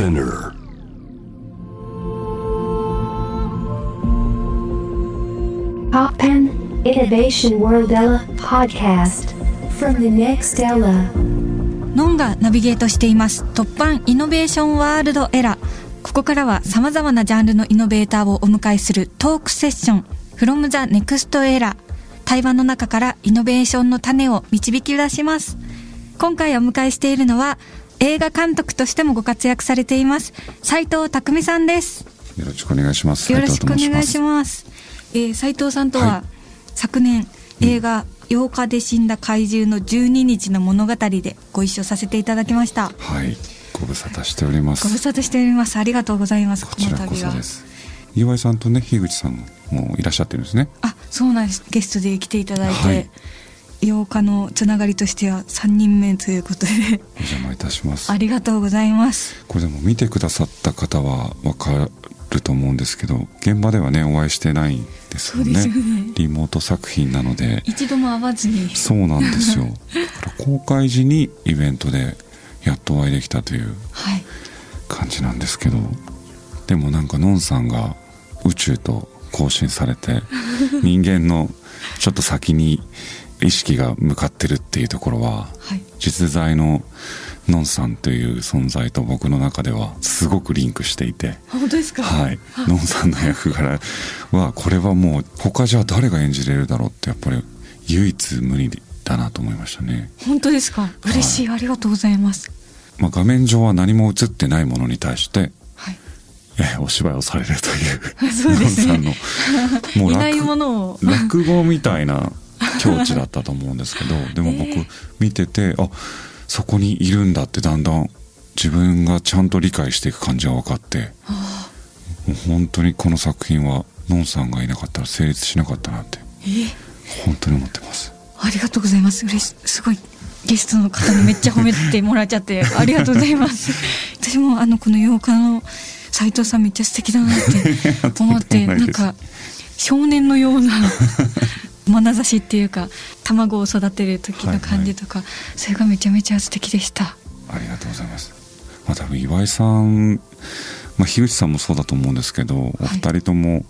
Spinner. Poppen Innovation World Ella podcast. From the next Ella. ノンがナビゲートしています。突版イノベーションワールドエラーここからは様々なジャンルのイノベーターをお迎えするトークセッション。From the next era 対話の中からイノベーションの種を導き出します。今回お迎えしているのは映画監督としてもご活躍されています斉藤匠さんですよろしくお願いします。よろしくお願いしす。ます。えー、斉藤さんとは、はい昨年映画、8日で死んだ怪獣の12日の物語でご一緒させていただきました。はい、ご無沙汰しております。ご無沙汰しております。ありがとうございます。ここちらこの度はそで。す。岩井さんとね、樋口さんもいらっしゃってるんですね。あ、そうなんです。ゲストで来ていただいて、はい8日のつながりとしては3人目ということで、お邪魔いたしますあ。りがとうございます。これでも見てくださった方はわかると思うんですけど、現場ではね、お会いしてないんですよね。よねリモート作品なので。一度も会わずに。そうなんですよ。だから公開時にイベントでやっとお会いできたというはい。感じなんですけどでもなんかのんさんが宇宙と交信されて 人間のちょっと先に意識が向かってるっていうところははい。実在ののんさんという存在と僕の中ではすごくリンクしていて。本当ですか？はい、のんさんの役柄はこれはもう他じゃ誰が演じれるだろうってやっぱり唯一無二だなと思いましたね、本当ですか？嬉しい。ありがとうございます。まあ、画面上は何も映ってないものに対してはい。えお芝居をされるというそうですねのんさんのもいない落ものを。落語みたいな境地だったと思うんですけど でも僕えー見てて、あそこにいるんだってだんだん自分がちゃんと理解していく感じが分かってあ。もう本当にこの作品はのんさんがいなかったら成立しなかったなってー。え本当に思ってます。ありがとうございます。嬉しすごいゲストの方にめっちゃ褒めてもらっちゃって ありがとうございます。私もあのこの8日の斉藤さんめっちゃ素敵だなって思って なんか少年のような眼差しっていうか卵を育てる時の感じとか、それがめちゃめちゃ素敵でした。ありがとうございます。まあ多分岩井さん、まあ、樋口さんもそうだと思うんですけど、お二人とも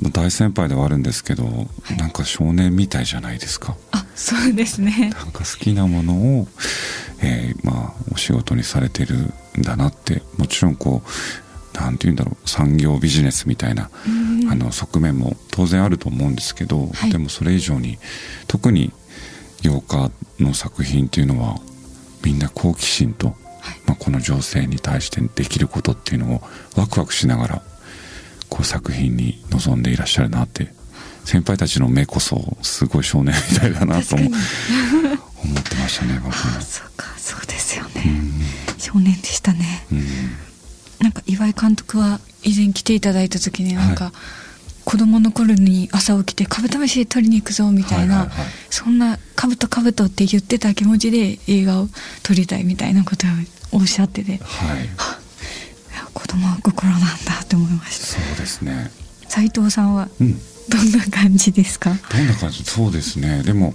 まあ大先輩ではあるんですけど、なんか少年みたいじゃないですか。あそうですね。なんか好きなものを、えーまあお仕事にされてるんだなってもちろんこうなんて言うんだろう産業ビジネスみたいな、あの側面も当然あると思うんですけど、はいでもそれ以上に特に8日の作品っていうのはみんな好奇心と、まあ、この情勢に対してできることっていうのをワクワクしながらこう作品に臨んでいらっしゃるなって先輩たちの目こそすごい少年みたいだなと思 思ってましたね僕もあ。そうかそうですよね。少年でしたね。うんなんか岩井監督は以前来ていただいた時になんか、はい子供の頃に朝起きてカブトムシ取りに行くぞみたいな、そんなカブトカブトって言ってた気持ちで映画を撮りたいみたいなことをおっしゃってていはい。や 子供は心なんだって思いました。そうですね。斉藤さんはうん。どんな感じですか？どんな感じ？そうですね。でも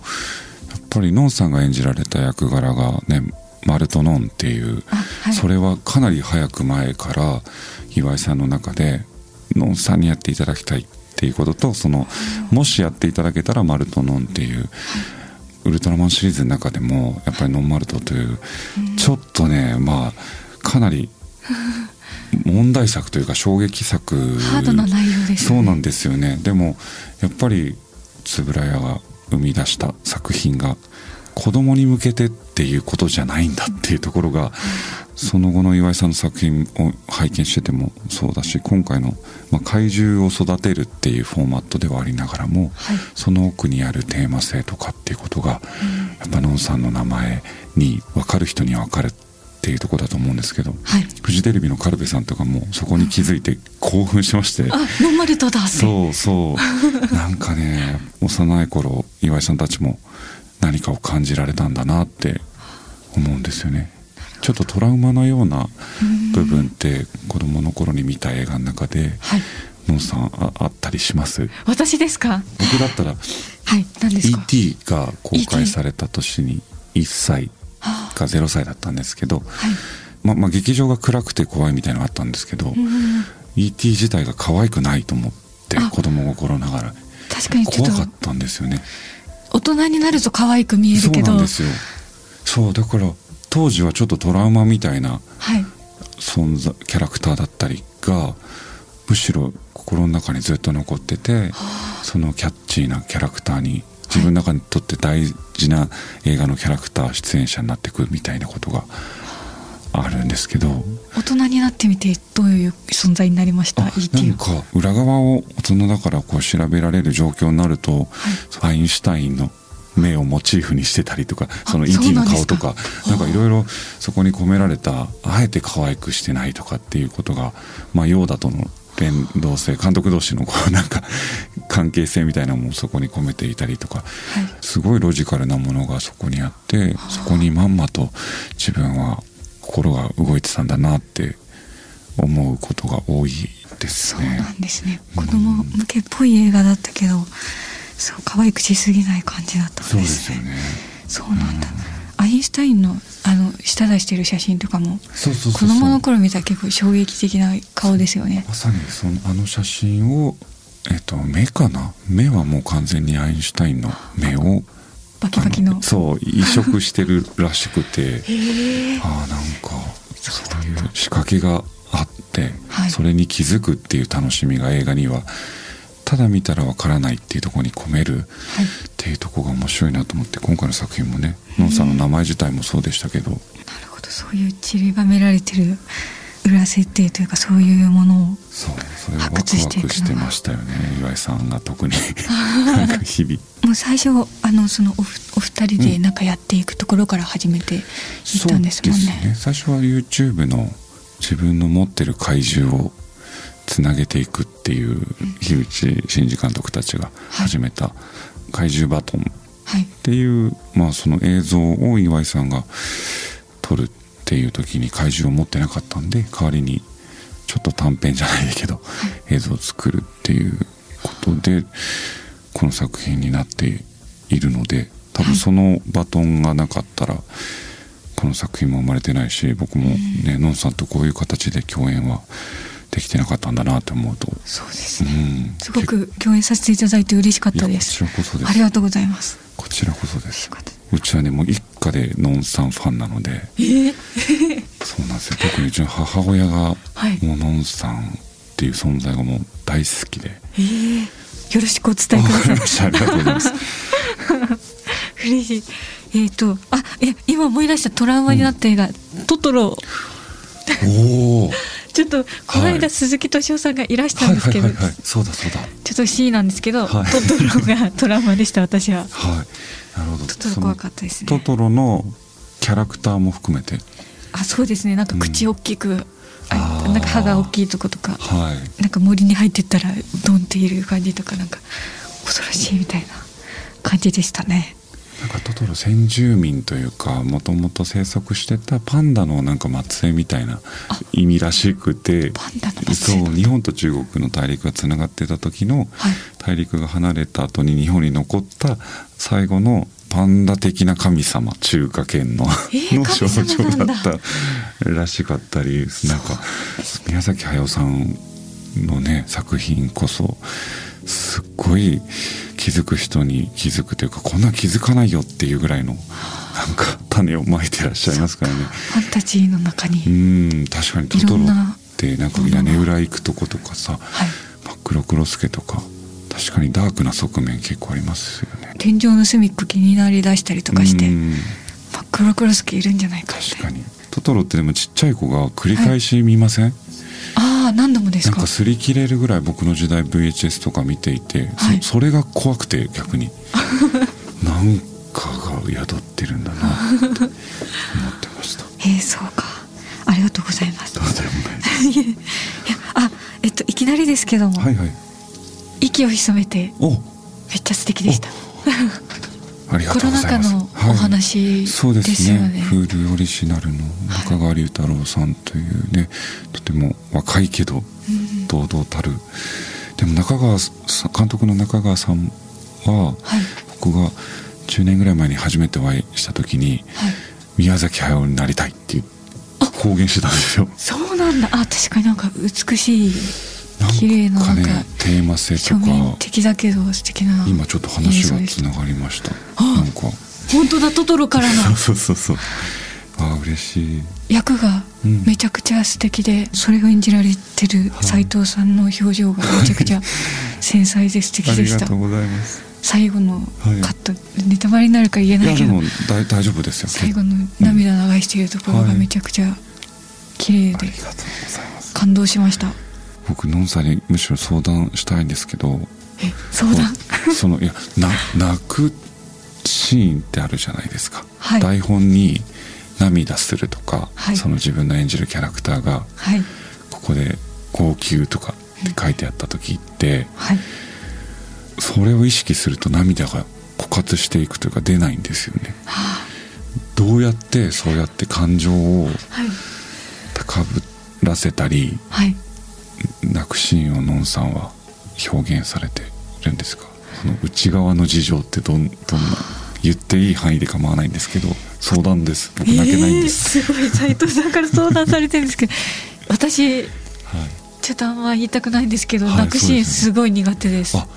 やっぱりのんさんが演じられた役柄がねマルトノンっていう、あはい。それはかなり早く前から岩井さんの中でのんさんにやっていただきたいっていうこととそのもしやっていただけたらマルトノンっていう、ウルトラマンシリーズの中でもやっぱりノンマルトという、ちょっとねまあかなり問題作というか衝撃作ハードな内容ですそうなんですよね。でもやっぱり円谷が生み出した作品が子供に向けてっていうことじゃないんだっていうところが、その後の岩井さんの作品を拝見しててもそうだし今回の、まあ、怪獣を育てるっていうフォーマットではありながらも、はい。その奥にあるテーマ性とかっていうことが、やっぱのんさんの名前に分かる人には分かるっていうところだと思うんですけど、はい。フジテレビのカルベさんとかもそこに気づいて興奮しまして。あノンマルトだそうそう。なんかね 幼い頃岩井さんたちも何かを感じられたんだなって思うんですよね。ちょっとトラウマのような部分って子供の頃に見た映画の中ではい。のんさんああったりします？私ですか？僕だったらはい。何ですか？E.T. が公開された年に1歳はか0歳だったんですけどあはい。ままあ、劇場が暗くて怖いみたいなのがあったんですけど、うん。E.T. 自体が可愛くないと思ってあ。子供心ながら。確かに怖かったんですよね大人になると可愛く見えそうるけど。なんですよ。そうだから当時はちょっとトラウマみたいなはい。存在キャラクターだったりがむしろ心の中にずっと残っててそのキャッチーなキャラクターに自分の中にとって大事な映画のキャラクター出演者になってくみたいなことがあるんですけど。大人になってみてどういう存在になりました？あ ET はなんか裏側を大人だからこう調べられる状況になると、アインシュタインの目をモチーフにしてたりとかその ET の顔とかなんか。いろいろそこに込められたあえて可愛くしてないとかっていうことがまあヨーダとの連動性監督同士のこうなんか関係性みたいなのもそこに込めていたりとかはい。すごいロジカルなものがそこにあってそこにまんまと自分は心が動いてたんだなって思うことが多いですそうね。なんですね。子供向けっぽい映画だったけどそう可愛くしすぎない感じだったんそうでですね。そうなんだ。アインシュタインのあの下出してる写真とかもそうそう子供の頃見たら結構衝撃的な顔ですよね。まさにそのあの写真をえっ、と目かな？目はもう完全にアインシュタインの目をバキバキの。あそう移植してるらしくて。ああなんかそういう仕掛けがあって、はい。それに気づくっていう楽しみが映画にはただ見たらわからないっていうところに込めるはい。っていうところが面白いなと思って今回の作品もねのんさんの名前自体もそうでしたけど。なるほどそういう散りばめられてる裏設定というかそういうものを。そうそれはワクワクしてましたよね。岩井さんが特に。なんか日々。もう最初あのそのおふお二人でなんかやっていくところから始めていったんですもんね,、そうです最初は YouTube の自分の持ってる怪獣をつなげていくっていう樋口真嗣監督たちが始めた怪獣バトン。はい。っていう、まあその映像を岩井さんが撮るっていう時に怪獣を持ってなかったんで代わりにちょっと短編じゃないけど映像を作るっていうことでこの作品になっているので多分そのバトンがなかったらこの作品も生まれてないし僕もねのん。さんとこういう形で共演はできてなかったんだなって思うと。そうですうね、ん。すごく共演させていただいて嬉しかったです。いやこちらこそです。ありがとうございます。こちらこそです。うちはねもう一家でのんさんファンなので。えー、そうなんですよ。特にうちの母親がはい。もうのんさんっていう存在がもう大好きで。え。ー、よろしくお伝えください。ありがとうございます。嬉しい。えっ、とあいや今思い出したトラウマになった映画、トトロ。おお ちょっとこの間、はい。鈴木敏夫さんがいらしたはいんですけど、そうだそうだ。ちょっと C なんですけど、はい。トトロがトラウマでした私は。はい。なるほど。トトロ怖かったですね。トトロのキャラクターも含めてあそうですね。なんか口大きく、ああー。なんか歯が大きいとことかはい。なんか森に入ってったらドンっている感じとかなんか恐ろしいみたいな感じでしたね。なんかトトロ先住民というかもともと生息してたパンダのなんか末裔みたいな意味らしくてパンダのそう日本と中国の大陸がつながってた時のはい。大陸が離れた後に日本に残った最後のパンダ的な神様中華圏の,、えー の象徴だったらしかったりなんか宮崎駿さんのね作品こそすっごい気づく人に気づくというかこんな気づかないよっていうぐらいのなんか種をまいてらっしゃいますからね。ファンタジーの中うに、ん確かにトトロってなんか屋根裏行くとことかさはい。真っ黒クロスケとか確かにダークな側面結構ありますよね。天井の隅っこ気になりだしたりとかしてうん。真っ黒クロスケいるんじゃないか確かに。トトロってでもちっちゃい子が繰り返し見ません、ああ何度もですか？なんか擦り切れるぐらい僕の時代 VHS とか見ていて、そはい。それが怖くて逆に。なんかが宿ってるんだなって思ってました。えー、そうか。ありがとうございます。どうでもないで いやあえっといきなりですけども、すはいはい息を潜めてお。めっちゃ素敵でした。ありがコロナ禍とうございます。のお話そうでですね。ね、Hulu オリジナルの中川龍太郎さんというね、とても若いけどうん堂々たる。でも中川監督の中川さんははい。僕が10年ぐらい前に初めてお会いした時にはい。宮崎駿になりたいっていう公言してたんですよ。そうなんだ。あ確かになんか美しい綺麗ななんかねテーマ性とか的だけど素敵な今ちょっと話がつながりました。あなんか。本当だトトロからの そうそうそうあ嬉しい。役がうん。めちゃくちゃ素敵で、それを演じられてるはい。斉藤さんの表情がめちゃくちゃ 繊細で素敵あでした。りがとうございます。最後のはいカット、ネタバレになるか言えないけど。大大丈夫ですよ。最後の涙流しているところがはい。めちゃくちゃ綺麗でうござい感動しました僕のんさんにむしろ相談したいんですけどえ相談？そのいやな泣くシーンってあるじゃないですか、はい。台本に涙するとか、はい。その自分の演じるキャラクターがはい。ここで号泣とかって書いてあった時ってはい。それを意識すると涙が枯渇していくというか出ないんですよね。はどうやってそうやって感情を高ぶらせたりはい泣くシーンをのんさんは表現されてるんですか？その内側の事情ってどんどんな言っていい範囲で構わないんですけど相談です。僕泣けないんです、えーすごい斉藤さんから相談されてるんですけど 私はい、ちょっとあんま言いたくないんですけど、はい泣くシーンそうですごい苦手です。あ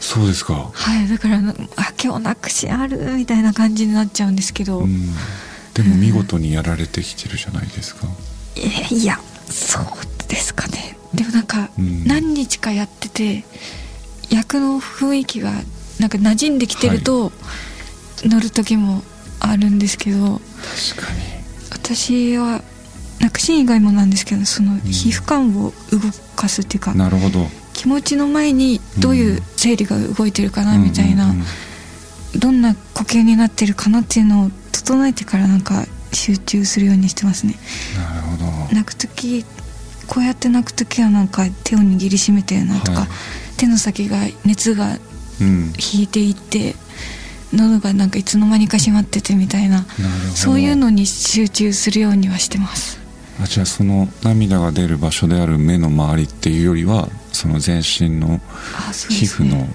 そうですか。はいだからあ今日泣くシーンあるみたいな感じになっちゃうんですけど、うん。でも見事にやられてきてるじゃないですか、えいやそうですかねでもなんかうん。何日かやってて役の雰囲気がなんか馴染んできてると乗る時もあるんですけど確かに。私は泣くシーン以外もなんですけどその皮膚感を動かすっていうか、なるほど。気持ちの前にどういう生理が動いてるかなみたいな、うんうんうん。どんな呼吸になってるかなっていうのを整えてからなんか集中するようにしてますね。なるほど。泣く時こうやって泣く時はなんか手を握りしめてなんとか、はい。手の先が熱がうん。引いていって喉がなんかいつの間にか閉まっててみたいなそういうのに集中するようにはしてます。あじゃあその涙が出る場所である目の周りっていうよりはその全身の皮膚の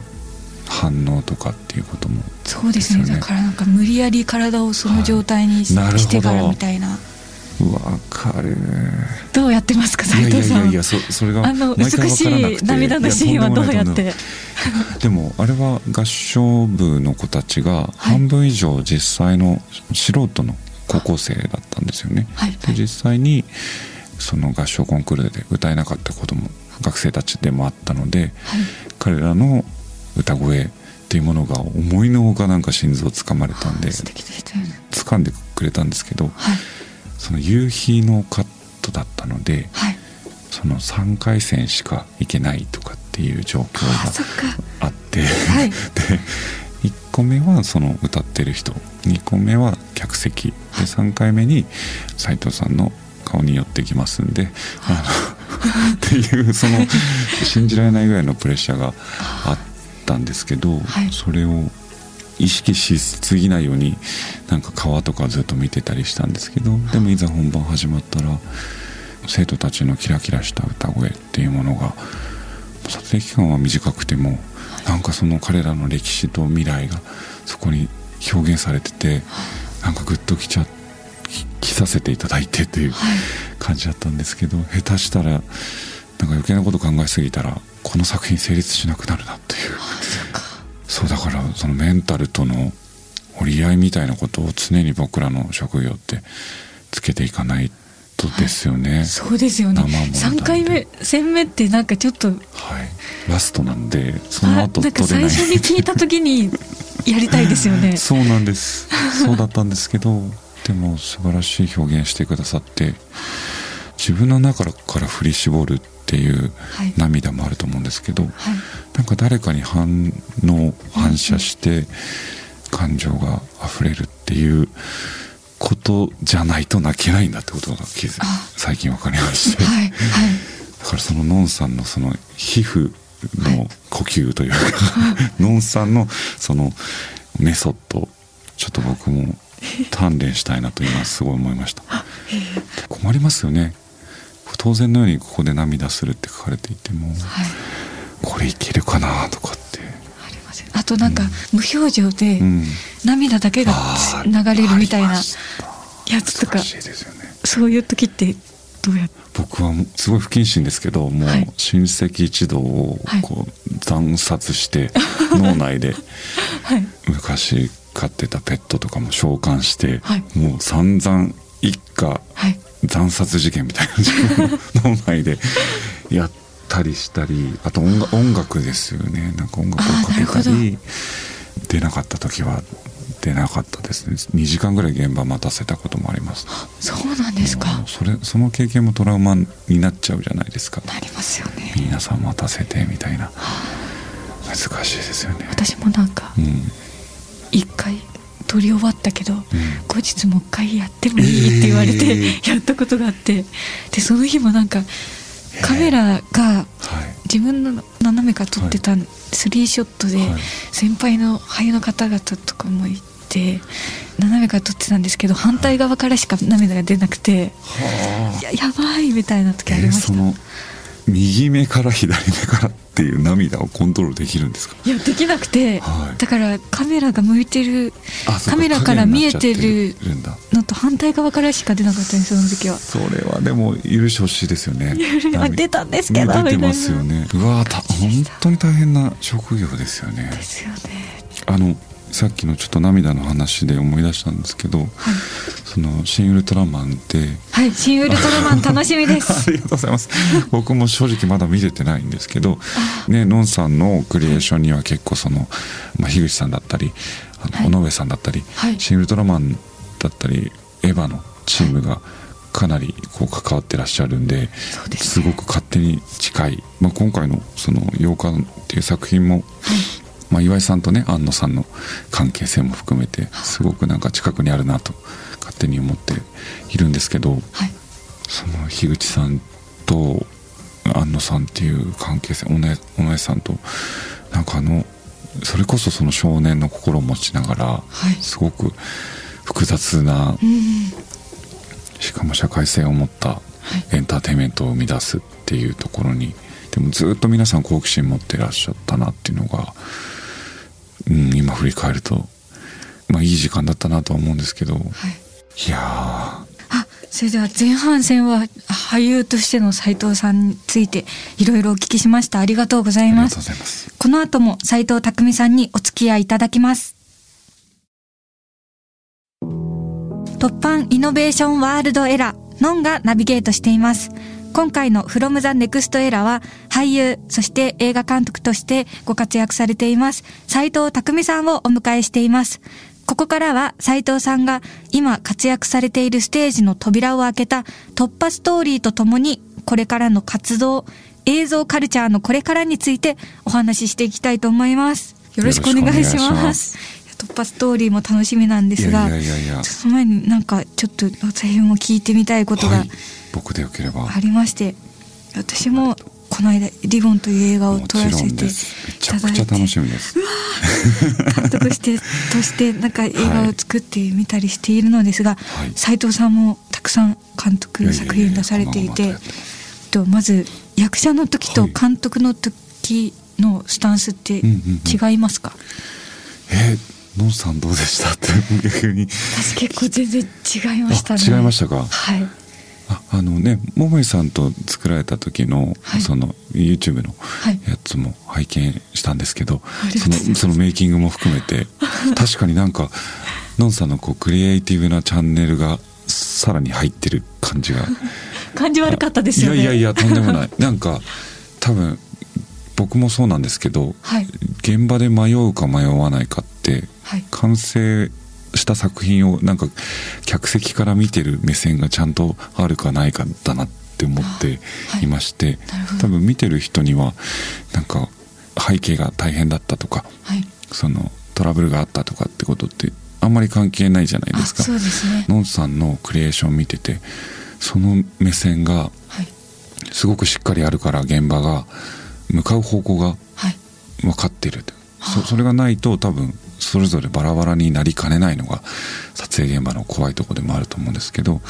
反応とかっていうこともそうですね。だからなんか無理やり体をその状態にし,、てからみたいなわかるどうやってますかいやいや斉藤さん？いやいやそそれがあの美しい涙のシーンはどうやって？でもあれは合唱部の子たちがはい。半分以上実際の素人の高校生だったんですよね、はい。で実際にその合唱コンクールで歌えなかった子供学生たちでもあったのではい。彼らの歌声っていうものが思いのほかなんか心臓をつかまれたんで素敵でね。掴んでくれたんですけどはいその夕日のカットだったのではい。その3回戦しか行けないとかっていう状況があって、はい。で1個目はその歌ってる人。2個目は客席。で3回目に斉藤さんの顔に寄ってきますんであの っていうその 信じられないぐらいのプレッシャーがあったんですけど、はい。それを意識しすぎないようになんか川とかずっと見てたりしたんですけどでもいざ本番始まったら生徒たちのキラキラした歌声っていうものが撮影期間は短くてもなんかその彼らの歴史と未来がそこに表現されててなんかグッときちゃき来させていただいてっていうはい。感じだったんですけど下手したらなんか余計なこと考えすぎたらこの作品成立しなくなるなっていうそうだからそのメンタルとの折り合いみたいなことを常に僕らの職業ってつけていかないとですよね、そうですよね。生ものなんで3回目戦目ってなんかちょっとはいラストなんでそのあ後なんか取れない。最初に聞いた時に やりたいですよね。そうなんです。そうだったんですけどでも素晴らしい表現してくださって自分の中から振り絞るっていうはい。涙もあると思うんですけど、はいなんか誰かに反応反射して感情が溢れるっていうことじゃないと泣けないんだってことが気づあ最近分かりまして、はいはい。だからそののんさんのその皮膚の呼吸というか、のんさんのそのメソッドちょっと僕も鍛錬したいなと今すごい思いました。困りますよね。当然のようにここで涙するって書かれていてもはいこれいけるかなとかって。ありませんあとなんか無表情でうん。涙だけがあ流ーれるみたいなやつとかね。そういう時ってどうやって？僕はすごい不謹慎ですけどもうはい。親戚一同をはい。こう惨殺して 脳内ではい。昔飼ってたペットとかも召喚して、はい。もう散々一家はい。惨殺事件みたいな自分の 脳内でやったりしたりあと音楽音楽ですよね。なんか音楽をかけたり出なかった時は出なかったですね。2時間ぐらい現場待たせたこともあります。そうなんですか。それその経験もトラウマになっちゃうじゃないですか。なりますよね。皆さん待たせてみたいな。難しいですよね。私もなんかうん。一回撮り終わったけど、後日もう一回やってもいいって言われて、えー。やったことがあって。でその日もなんかカメラがはい。自分の斜めから撮ってたスリーショットで、はい。先輩の俳優の方々とかもいて斜めから撮ってたんですけど反対側からしか涙が出なくて、い。ややばいみたいな時ありました、右目から左目からっていう涙をコントロールできるんですか？いやできなくて、はい。だからカメラが向いてるカメラから見えてるのと反対側からしか出なかったんですその時は。それはでも許してほしいですよね。あ出たんですけどね出てますよね。うわーた。本当に大変な職業ですよね。ですよね。あのさっきのちょっと涙の話で思い出したんですけど、その「新ウルトラマン」ってはい、新ウルトラマン楽しみであす。りがとうございます。僕も正直まだ見れてないんですけどねのんさんのクリエーションには結構その、まあ、樋口さんだったりあはい。の尾上さんだったり、はい。新ウルトラマンだったりエヴァのチームがかなりこう関わってらっしゃるんでね。すごく勝手に近い、まあ、今回のその「8日」っていう作品も、まあ、岩井さんとね安野さんの関係性も含めてすごくなんか近くにあるなと勝手に思っているんですけどはい、その樋口さんと安野さんっていう関係性おねお姉さんとなんかあのそれこそその少年の心を持ちながら、はい。すごく複雑なうん、しかも社会性を持ったエンターテインメントを生み出すっていうところにでもずっと皆さん好奇心持ってらっしゃったなっていうのが、うん、今振り返ると、まあ、いい時間だったなとは思うんですけど、はい。いやーあ、それでは前半戦は俳優としての斉藤さんについていろいろお聞きしました。ありがとうございますありがとうご。ざいます。この後も斉藤匠さんにお付き合いいただきます。突版イノベーションワールドエラー、ノンがナビゲートしています。今回の From the Next Era は俳優、そして映画監督としてご活躍されています斉藤匠さんをお迎えしています。ここからは斉藤さんが今活躍されているステージの扉を開けた突破ストーリーとともにこれからの活動、映像カルチャーのこれからについてお話ししていきたいと思います。よろしくお願いし。ます突破ストーリーも楽しみなんですが、その前になんかちょっと私も聞いてみたいことがはい、僕でよければ。ありまして、私もこの間「リボン」という映画を撮らせていただいてくちゃ楽しみです。監督してとしてなんか映画を作ってみたりしているのですがはい。斉、藤さんもたくさん監い督作品出されていてこまず役者の時とはい。監督の時のスタンスって違いますか、えー、のんさんどうでした？って逆に。私結構全然違いましたね。あ違いましたか？はい。ああのね桃井さんと作られた時の、はい。その YouTube のはい。やつも拝見したんですけど、ありがとうございそのそのメイキングも含めて 確かになんかのんさんのこうクリエイティブなチャンネルがさらに入ってる感じが。感じ悪かったですよね。いやいやいやとんでもない。なんか多分僕もそうなんですけどはい。現場で迷うか迷わないかってはい。完成した作品をなんか客席から見てる目線がちゃんとあるかないかだなって思ってはい。いまして、なるほど。多分見てる人にはなんか背景が大変だったとかはい。そのトラブルがあったとかってことってあんまり関係ないじゃないあですか。そうですね。のんさんのクリエーション見ててその目線がはい。すごくしっかりあるから現場が向かう方向がはい。分かってるそそれがないと多分それぞれバラバラになりかねないのが撮影現場の怖いところでもあると思うんですけど、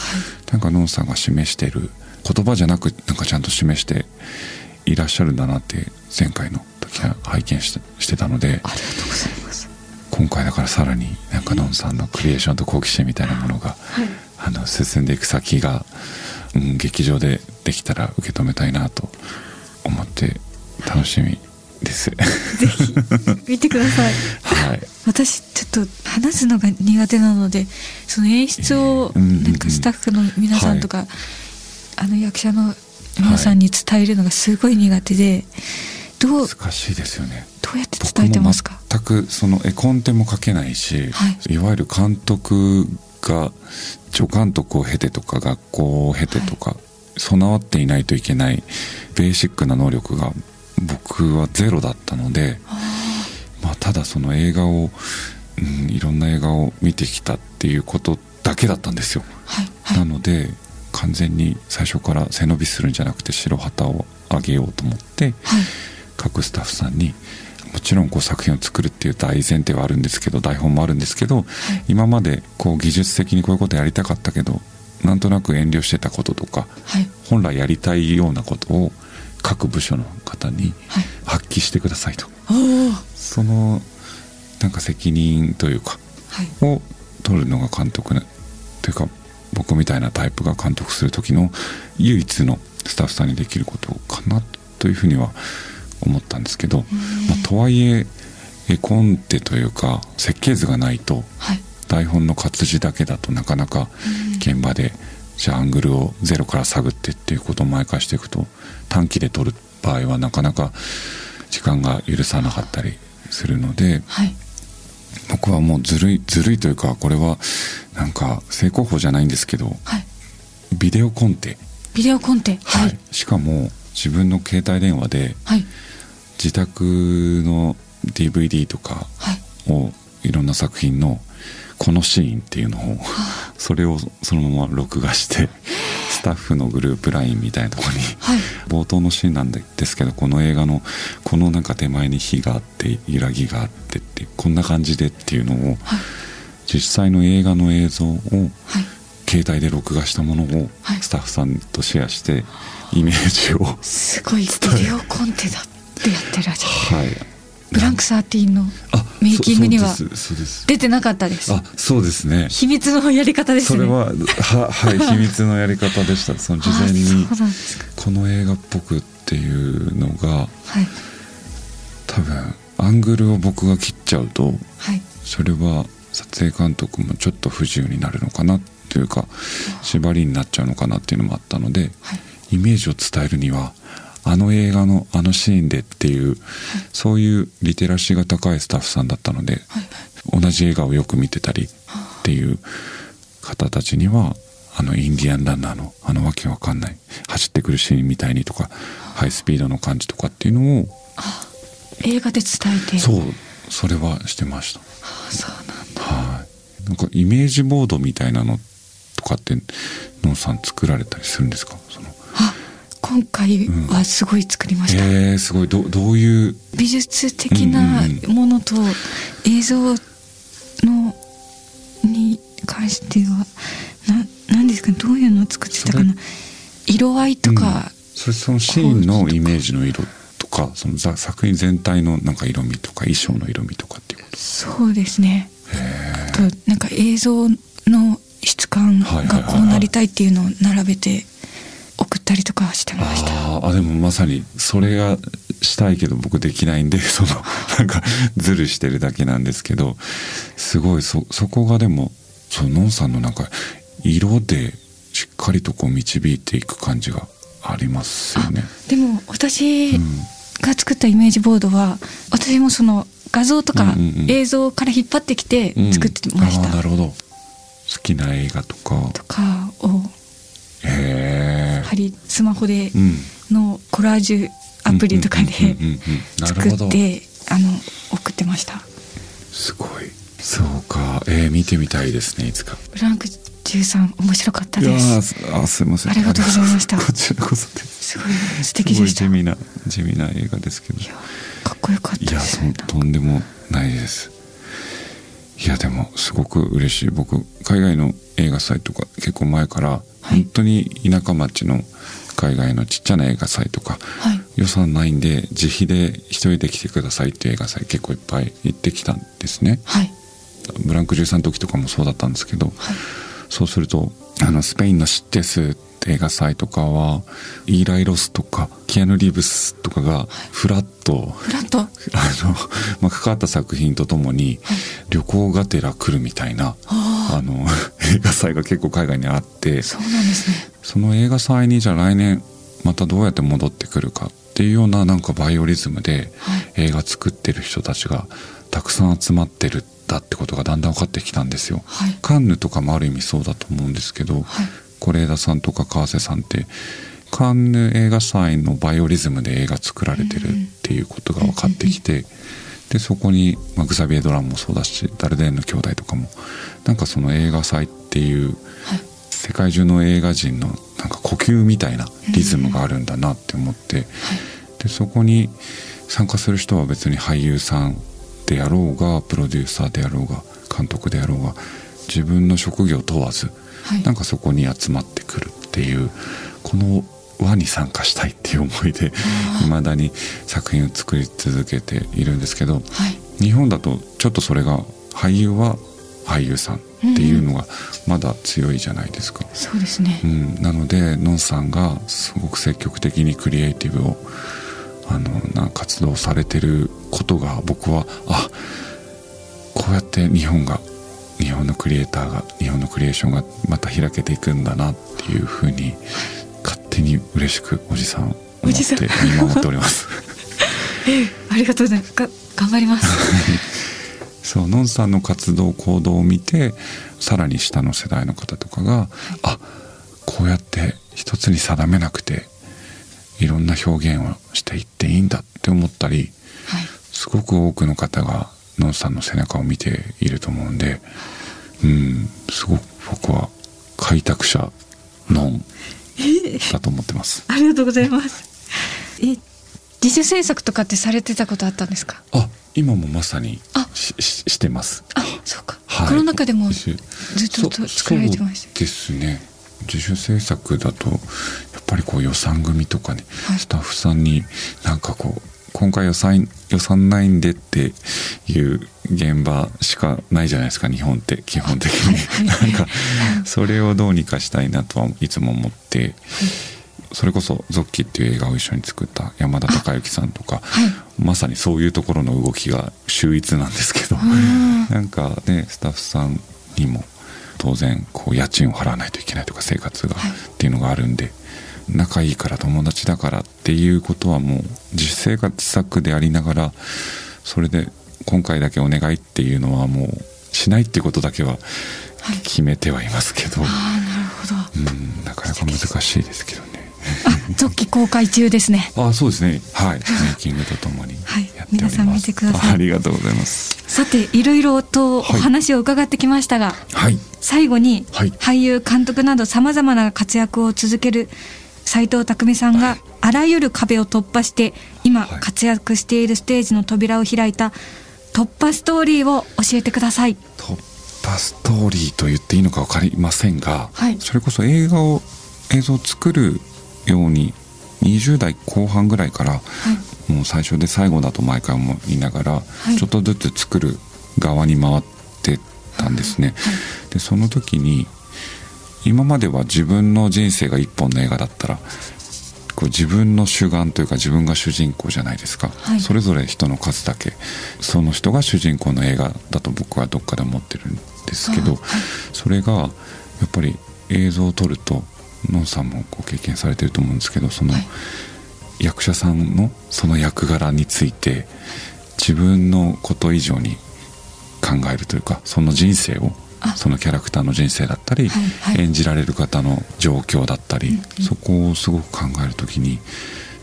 なんかのんさんが示してる言葉じゃなくなんかちゃんと示していらっしゃるんだなって前回の時は拝見してしてたのでありがとうございます。今回だからさらになんかのんさんのクリエーションと好奇心みたいなものがはい。あの進んでいく先が、うん、劇場でできたら受け止めたいなと思って楽しみです。見てください はい。私ちょっと話すのが苦手なのでその演出をなんかスタッフの皆さんとか、あの役者の皆さんに伝えるのがすごい苦手で、どう難しいですよね。どうやって伝えてますか？全くその絵コンテも書けないし、、はいわゆる監督が助監督を経てとか学校を経てとか、備わっていないといけないベーシックな能力が僕はゼロだったので、まあ、ただその映画を、うん、いろんな映画を見てきたっていうことだけだったんですよ。はいはい。なので完全に最初から背伸びするんじゃなくて白旗を上げようと思ってはい。各スタッフさんにもちろんこう作品を作るっていう大前提はあるんですけど台本もあるんですけど、今までこう技術的にこういうことやりたかったけどなんとなく遠慮してたこととかはい。本来やりたいようなことを各部署の方にはい。発揮してくださいと。おおそのなんか責任というかはい。を取るのが監督ねというか僕みたいなタイプが監督する時の唯一のスタッフさんにできることかなというふうには思ったんですけど、まあ、とはいえ絵コンテというか設計図がないとはい。台本の活字だけだとなかなか現場でじゃあアングルをゼロから探ってっていうことを毎回していくと短期で撮る場合はなかなか時間が許さなかったりするのではい。僕はもうずるいずるいというかこれはなんか正攻法じゃないんですけどはい。ビデオコンテ、ビデオコンテ。はい。しかも自分の携帯電話ではい。自宅の DVD とかはい。をいろんな作品のこのシーンっていうのをそれをそのまま録画して スタッフのグループ LINE みたいなところにはい。冒頭のシーンなんですけどこの映画のこのなんか手前に火があって揺らぎがあってってこんな感じでっていうのをはい。実際の映画の映像をはい。携帯で録画したものをはい。スタッフさんとシェアしてイメージをすごいビデオコンテだってやってらっしゃる。はいブランク13のあメイキングには出てなかったです。あそうですね。秘密のやり方ですね。それはははい秘密のやり方でした。その事前にこの映画っぽくっていうのがはい。多分アングルを僕が切っちゃうとはい。それは撮影監督もちょっと不自由になるのかなっていうか縛りになっちゃうのかなっていうのもあったのではい。イメージを伝えるにはあの映画のあのシーンでっていうそういうリテラシーが高いスタッフさんだったのではい同じ映画をよく見てたりっていう方たちにはあのインディアンランナーのあのわけわかんない走ってくるシーンみたいにとかハイスピードの感じとかっていうのを映画で伝えて。そうそれはしてました。あそうなんだ。はい。なんかイメージボードみたいなのとかってのんさん作られたりするんですか？そのあ今回はすごい作りました、えー、すごい。どどういう？美術的なものと映像のに関してはななんですかねどういうのを作ってたかな。色合いとか、それそのシーンのイメージの色とかそのざ作品全体のなんか色味とか衣装の色味とかっていうこと？そうですね。あとなんか映像の質感はいはいはいはい。がこうなりたいっていうのを並べて送ったりとかしてました。あでもまさにそれがしたいけど僕できないんで そのなんかズルしてるだけなんですけどすごいそそこがでもそうのんさんのなんか色でしっかりとこう導いていく感じがありますよね。でも私うん。が作ったイメージボードは私もその画像とかうんうんうん。映像から引っ張ってきてうん作ってましあた、ーなるほど。好きな映画とか。とかをへえ、貼りスマホでうん、のコラージュアプリとかで作ってあの送ってました。すごい。そうか。えー、見てみたいですねいつか。ブランク13面白かったいやですーあすいません。ありがとうございました。こちらこそです。すごい素敵でした。すごい地味な地味な映画ですけど。いやかっこよかったいやですととんでもないです。いやでもすごく嬉しい。僕海外の映画祭とか結構前から、はい本当に田舎町の海外のちっちゃな映画祭とかはい。予算ないんで自費で一人で来てくださいっていう映画祭結構いっぱい行ってきたんですね。はい。ブランク13の時とかもそうだったんですけどはい。そうするとあのスペインのシッテスって映画祭とかはイーライ・ロスとかキアヌ・リーブスとかがフラッと、フラット？あの、まあ、関わった作品とともに旅行がてら来るみたいな、あの 映画祭が結構海外にあってそうなんですね。その映画祭にじゃあ来年またどうやって戻ってくるかっていうようななんかバイオリズムではい。映画作ってる人たちがたくさん集まってるんだってことがだんだん分かってきたんですよ。はい。カンヌとかもある意味そうだと思うんですけど、はい。是枝さんとか川瀬さんってカンヌ映画祭のバイオリズムで映画作られてるっていうことが分かってきて、でそこに、まあ、グザビエ・ドランもそうだしダルデンの兄弟とかもなんかその映画祭っていうはい。世界中の映画人のなんか呼吸みたいなリズムがあるんだなって思って、でそこに参加する人は別に俳優さんであろうがプロデューサーであろうが監督であろうが自分の職業問わず、はい。なんかそこに集まってくるっていうこの輪に参加したいっていう思いでいまだに作品を作り続けているんですけどはい。日本だとちょっとそれが俳優は俳優さんっていうのがまだ強いじゃないですか。そうですね。うん、なのでのんさんがすごく積極的にクリエイティブをあのな活動されてることが僕はあこうやって日本が日本のクリエイターが日本のクリエーションがまた開けていくんだなっていうふうに勝手に嬉しくおじさんおじさん。って見守っております。ありがとうございます。が頑張ります。そうのんさんの活動行動を見てさらに下の世代の方とかが、あこうやって一つに定めなくていろんな表現をしていっていいんだって思ったりはい。すごく多くの方がのんさんの背中を見ていると思うんでうんすごく僕は開拓者のんだと思ってます。ありがとうございます。え自主制作とかってされてたことあったんですか？あ今もまさにあ。しししてます。あそうか、はい。コロナ禍でも自ず主っとと作られてましたですね。自主制作だとやっぱりこう予算組とかね、はい。スタッフさんになんかこう今回予算予算ないんでっていう現場しかないじゃないですか日本って基本的に、なんかそれをどうにかしたいなとはいつも思って、それこそ「ゾッキ」っていう映画を一緒に作った山田孝之さんとか、はい。まさにそういうところの動きが秀逸なんですけど、んなんかねスタッフさんにも当然こう家賃を払わないといけないとか生活が、はい。っていうのがあるんで仲いいから友達だからっていうことはもう自主生活策でありながらそれで今回だけお願いっていうのはもうしないってことだけは決めてはいますけど、ああなるほど。うんなかなか難しいですけどね。あ続き公開中ですね。あそうですね。はい。メイキングとともにはい。やっております、皆さん見てください。あありがとうございます。さていろいろとおはい話を伺ってきましたが、はい。最後に、はい。俳優監督などさまざまな活躍を続ける斉藤匠さんがあらゆる壁を突破して今はい。活躍しているステージの扉を開いた突破ストーリーを教えてください。突破ストーリーと言っていいのか分かりませんが、はい。それこそ映画を映像を作るように20代後半ぐらいから、もう最初で最後だと毎回思いながら、い。ちょっとずつ作る側に回ってたんですね。でその時に今までは自分の人生が一本の映画だったらこう自分の主眼というか自分が主人公じゃないですか、はい。それぞれ人の数だけ。その人が主人公の映画だと僕はどっかで思ってるんですけど、あはい。それがやっぱり映像を撮るとのんさんもご経験されてると思うんですけどその、はい。役者さんのその役柄について自分のこと以上に考えるというかその人生をあそのキャラクターの人生だったり、はいはい。演じられる方の状況だったり、そこをすごく考える時に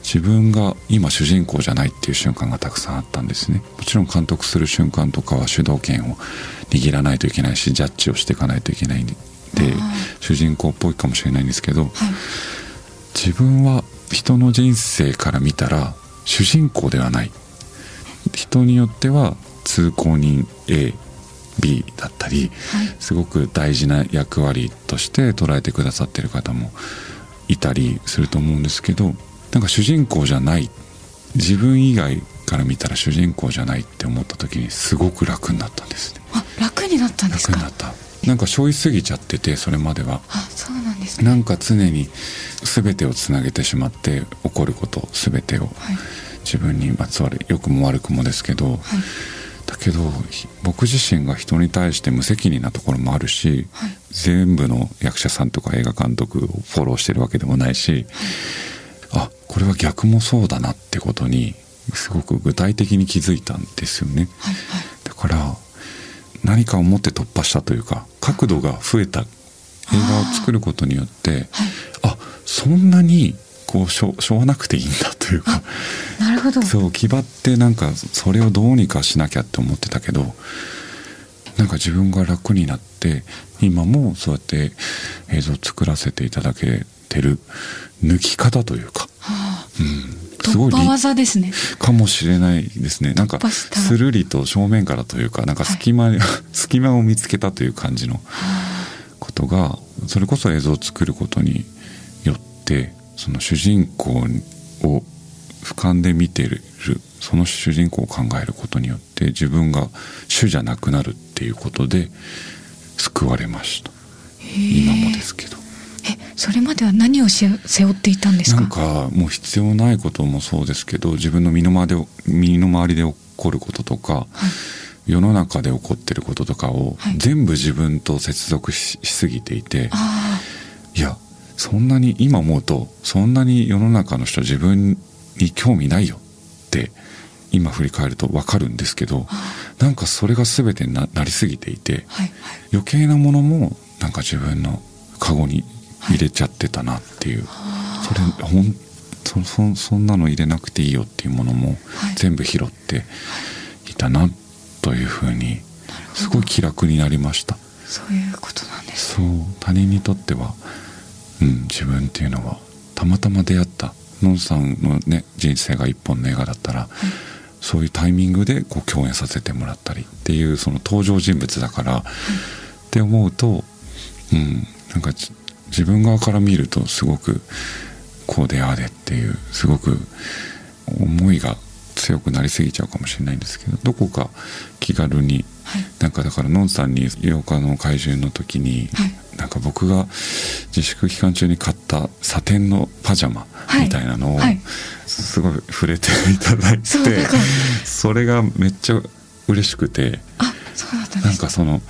自分が今主人公じゃないっていう瞬間がたくさんあったんですね。もちろん監督する瞬間とかは主導権を握らないといけないしジャッジをしていかないといけないんで主人公っぽいかもしれないんですけどはい。自分は人の人生から見たら主人公ではない。人によっては通行人 AB だったり、はい。すごく大事な役割として捉えてくださってる方もいたりすると思うんですけどなんか主人公じゃない自分以外から見たら主人公じゃないって思った時にすごく楽になったんですね。あ楽になったんですか？楽になった。なんか背負いすぎちゃっててそれまでは。あそうなんですね。なんか常に全てをつなげてしまって起こること全てをはい。自分にまつわる良くも悪くもですけど、はいだけどひ僕自身が人に対して無責任なところもあるし、はい全部の役者さんとか映画監督をフォローしてるわけでもないし、あこれは逆もそうだなってことにすごく具体的に気づいたんですよね。はいだから何かを持って突破したというか角度が増えた映画を作ることによってはい。あそんなにこうしょしょうがなくていいんだというか。なるほど。そう気張ってなんかそれをどうにかしなきゃって思ってたけどなんか自分が楽になって今もそうやって映像を作らせていただけてる抜き方というか、はあ。うん、すごい技ですね。かもしれないですね。なんか突破したスルリと正面からというかなんか隙間, 隙間を見つけたという感じのことがそれこそ映像を作ることによってその主人公を俯瞰で見てるその主人公を考えることによって自分が主じゃなくなるっていうことで救われました。今もですけど。えそれまでは何をし背負っていたんですか？なんかもう必要ないこともそうですけど自分の身の回りで身の回りで起こることとか、はい。世の中で起こってることとかをはい。全部自分と接続ししすぎていて、あいやそんなに今思うとそんなに世の中の人自分に興味ないよって今振り返ると分かるんですけどなんかそれが全てにななりすぎていてあはい。余計なものもなんか自分のカゴに入れちゃってたなっていう、それほんそそそんなの入れなくていいよっていうものもはい。全部拾ってい。たなというふうにすごい気楽になりました。そういうことなんですそう。他人にとっては、うん、自分っていうのはたまたま出会ったのんさんのね人生が一本の映画だったら、そういうタイミングでこう共演させてもらったりっていうその登場人物だから、って思うと、うん、なんかじ自分側から見るとすごくこうでああでっていうすごく思いが強くなりすぎちゃうかもしれないんですけどどこか気軽にはい。なんかだからのんさんに8日の怪獣の時に、はいなんか僕が自粛期間中に買ったサテンのパジャマみたいなのをはい。すごい触れていただいて、そうだか。らそれがめっちゃ嬉しくてあそうだったんなんかその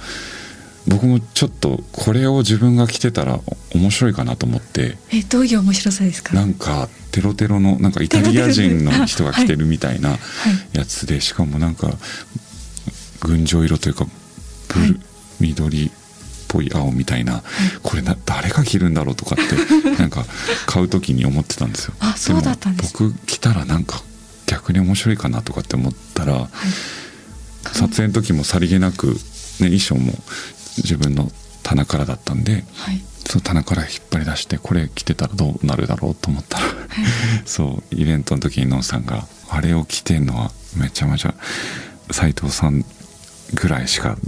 僕もちょっとこれを自分が着てたら面白いかなと思ってえどういう面白さですか？なんかテロテロのなんかイタリア人の人が着てるみたいなはい。やつでしかもなんか群青色というかブル、はい。緑っぽい青みたいな、これな誰が着るんだろうとかって なんか買う時に思ってたんですよ。あそうだったんですも僕着たらなんか逆に面白いかなとかって思ったら、はい撮影の時もさりげなく、ね、衣装も自分の棚からだったんではい。その棚から引っ張り出してこれ着てたらどうなるだろうと思ったら そうイベントの時にのんさんがあれを着てんのはめちゃめちゃ斎藤さんぐらいしか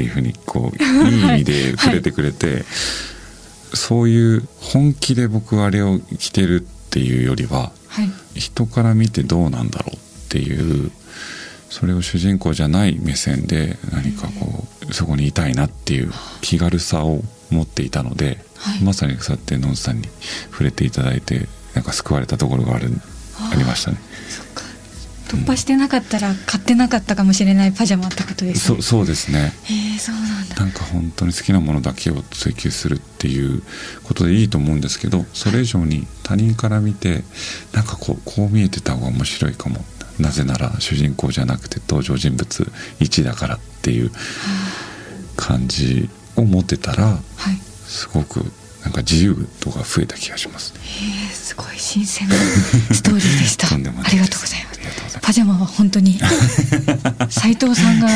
っていうふうにこういい意味で触れてくれて、そういう本気で僕あれを着てるっていうよりははい。人から見てどうなんだろうっていうそれを主人公じゃない目線で何かこうそこにいたいなっていう気軽さを持っていたので、はい。まさにそうやってのんさんに触れていただいてなんか救われたところがあるありましたね。突破してなかったら買ってなかったかもしれないパジャマってことですね。そそうですね。へえそうなんだ。なんか本当に好きなものだけを追求するっていうことでいいと思うんですけどそれ以上に他人から見てなんかこうこう見えてた方が面白いかも。なぜなら主人公じゃなくて登場人物1だからっていう感じを持ってたらはい。すごくなんか自由度が増えた気がします。へえすごい新鮮なストーリーでした。ありがとうございますパジャマは本当に 斉藤さんが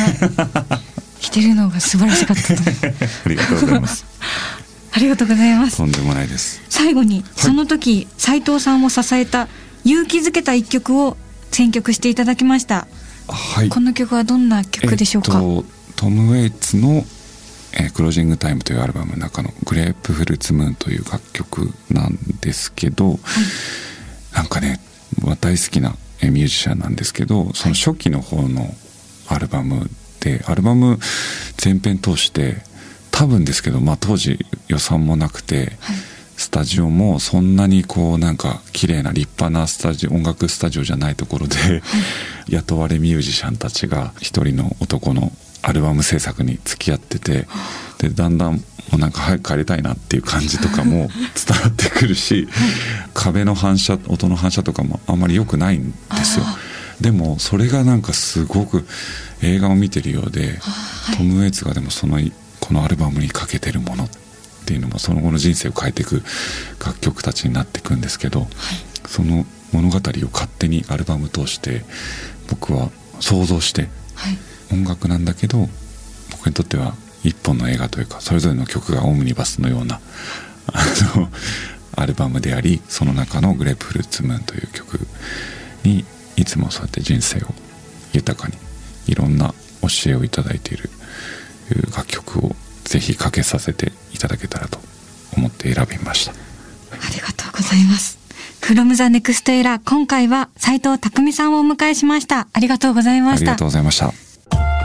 着てるのが素晴らしかった ありがとうございます。ありがとうございますとんでもないです。最後にその時斉藤さんを支えた勇気づけた一曲を選曲していただきましたはい。この曲はどんな曲でしょうか、えっと、トム・ウェイツの、えークロージングタイム」というアルバムの中の「グレープフルーツムーン」という楽曲なんですけど、なんかねま大好きなえーミュージシャンなんですけどその初期の方のアルバムでアルバム全編通して多分ですけど、まあ、当時予算もなくて、はい。スタジオもそんなにこうなんか綺麗な立派なスタジオ音楽スタジオじゃないところで、はい、雇われミュージシャンたちが一人の男のアルバム制作に付き合っててでだんだんもうなんか早く帰りたいなっていう感じとかも 伝わってくるし壁の反射音の反射とかもあんまり良くないんですよ。でもそれがなんかすごく映画を見てるようで、トム・ウェイツがでもそのこのアルバムにかけてるものっていうのもその後の人生を変えていく楽曲たちになっていくんですけど、はい、その物語を勝手にアルバム通して僕は想像して、はい、音楽なんだけど僕にとっては一本の映画というかそれぞれの曲がオムニバスのようなあのアルバムでありその中の「グレープフルーツムーン」という曲にいつもそうやって人生を豊かにいろんな教えをいただいている楽曲をぜひかけさせていただけたらと思って選びました。ありがとうございます。from the next era 今回は斉藤匠さんをお迎えしました。ありがとうございました。ありがとうございました。